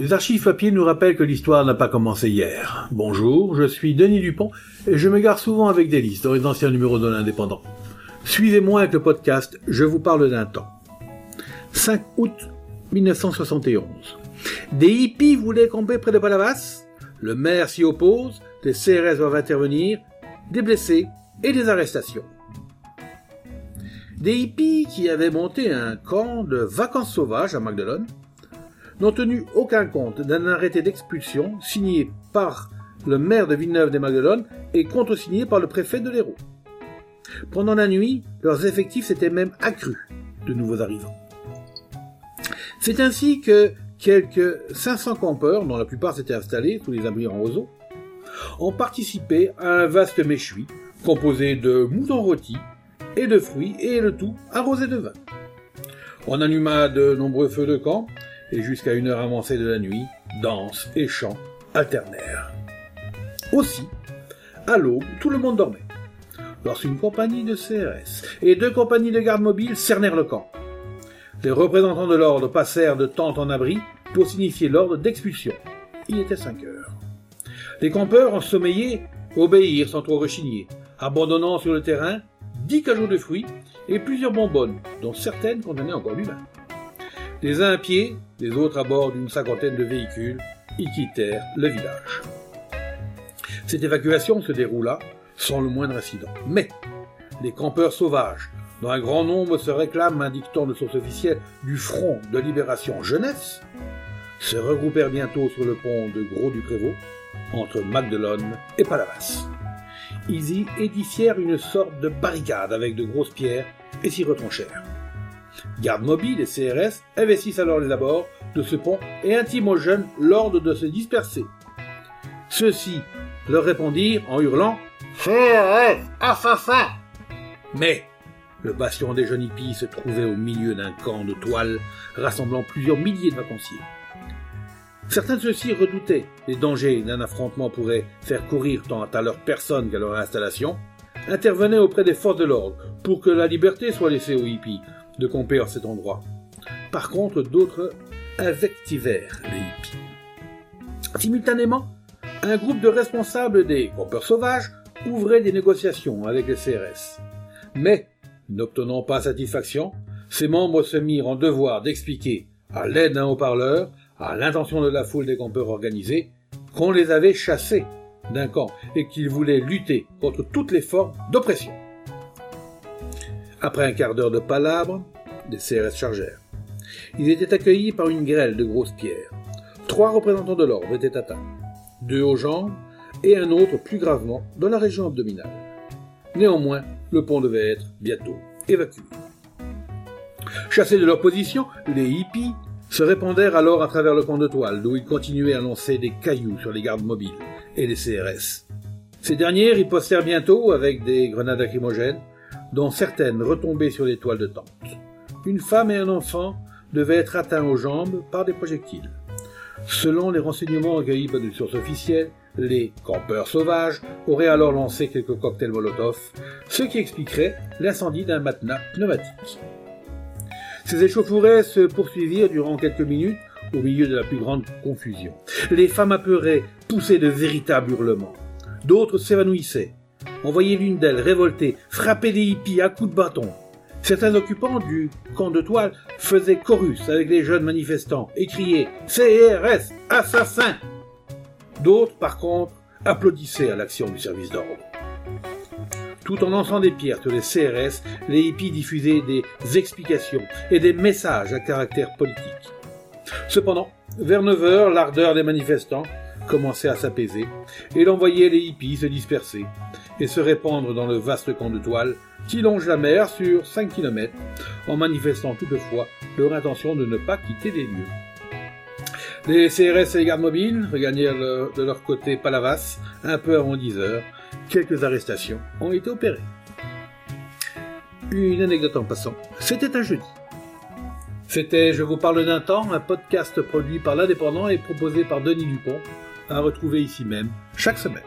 Les archives papier nous rappellent que l'histoire n'a pas commencé hier. Bonjour, je suis Denis Dupont et je me gare souvent avec des listes dans les anciens numéros de l'Indépendant. Suivez-moi avec le podcast Je vous parle d'un temps. 5 août 1971. Des hippies voulaient camper près de Palavas. Le maire s'y oppose, les CRS doivent intervenir, des blessés et des arrestations. Des hippies qui avaient monté un camp de vacances sauvages à Magdalene n'ont tenu aucun compte d'un arrêté d'expulsion signé par le maire de Villeneuve-des-Magdelenes et contresigné par le préfet de l'Hérault. Pendant la nuit, leurs effectifs s'étaient même accrus de nouveaux arrivants. C'est ainsi que quelques 500 campeurs, dont la plupart s'étaient installés sous les abris en roseau, ont participé à un vaste méchoui composé de moutons rôtis et de fruits et le tout arrosé de vin. On alluma de nombreux feux de camp et jusqu'à une heure avancée de la nuit, danse et chants alternèrent. Aussi, à l'aube, tout le monde dormait. Lorsqu'une compagnie de CRS et deux compagnies de garde mobile cernèrent le camp. Les représentants de l'ordre passèrent de tente en abri pour signifier l'ordre d'expulsion. Il était cinq heures. Les campeurs ensommeillés obéirent sans trop rechigner, abandonnant sur le terrain dix cajots de fruits et plusieurs bonbonnes, dont certaines contenaient encore du vin. Les uns à pied, les autres à bord d'une cinquantaine de véhicules, ils quittèrent le village. Cette évacuation se déroula sans le moindre incident. Mais les campeurs sauvages, dont un grand nombre se réclament, un dictant de source officielle, du Front de Libération Jeunesse, se regroupèrent bientôt sur le pont de Gros du Prévost, entre Magdelone et Palavas. Ils y édifièrent une sorte de barricade avec de grosses pierres et s'y retranchèrent. Garde mobile et CRS investissent alors les abords de ce pont et intiment aux jeunes l'ordre de se disperser. Ceux-ci leur répondirent en hurlant CRS, assassin Mais le bastion des jeunes hippies se trouvait au milieu d'un camp de toile rassemblant plusieurs milliers de vacanciers. Certains de ceux-ci redoutaient les dangers d'un affrontement pourrait faire courir tant à leur personne qu'à leur installation, intervenaient auprès des forces de l'ordre pour que la liberté soit laissée aux hippies, de camper en cet endroit. Par contre, d'autres invectivèrent les hippies. Simultanément, un groupe de responsables des campeurs sauvages ouvrait des négociations avec les CRS. Mais, n'obtenant pas satisfaction, ses membres se mirent en devoir d'expliquer, à l'aide d'un haut-parleur, à l'intention de la foule des campeurs organisés, qu'on les avait chassés d'un camp et qu'ils voulaient lutter contre toutes les formes d'oppression. Après un quart d'heure de palabres, des CRS chargèrent. Ils étaient accueillis par une grêle de grosses pierres. Trois représentants de l'ordre étaient atteints, deux aux jambes et un autre plus gravement dans la région abdominale. Néanmoins, le pont devait être bientôt évacué. Chassés de leur position, les hippies se répandèrent alors à travers le camp de toile, d'où ils continuaient à lancer des cailloux sur les gardes mobiles et les CRS. Ces derniers ripostèrent bientôt avec des grenades lacrymogènes, dont certaines retombaient sur les toiles de tente. Une femme et un enfant devaient être atteints aux jambes par des projectiles. Selon les renseignements recueillis par des sources officielles, les campeurs sauvages auraient alors lancé quelques cocktails Molotov, ce qui expliquerait l'incendie d'un matelas pneumatique. Ces échauffourées se poursuivirent durant quelques minutes au milieu de la plus grande confusion. Les femmes apeurées poussaient de véritables hurlements. D'autres s'évanouissaient. On voyait l'une d'elles, révoltée, frapper des hippies à coups de bâton. Certains occupants du camp de toile faisaient chorus avec les jeunes manifestants et criaient CRS, assassin D'autres, par contre, applaudissaient à l'action du service d'ordre. Tout en lançant des pierres sur les CRS, les hippies diffusaient des explications et des messages à caractère politique. Cependant, vers 9 heures, l'ardeur des manifestants commençait à s'apaiser et l'on voyait les hippies se disperser et se répandre dans le vaste camp de toile qui longe la mer sur 5 km, en manifestant toutefois leur intention de ne pas quitter les lieux. Les CRS et les gardes mobiles regagnèrent de leur côté Palavas un peu avant 10 heures. Quelques arrestations ont été opérées. Une anecdote en passant, c'était un jeudi. C'était Je vous parle d'un temps, un podcast produit par l'Indépendant et proposé par Denis Dupont, à retrouver ici même chaque semaine.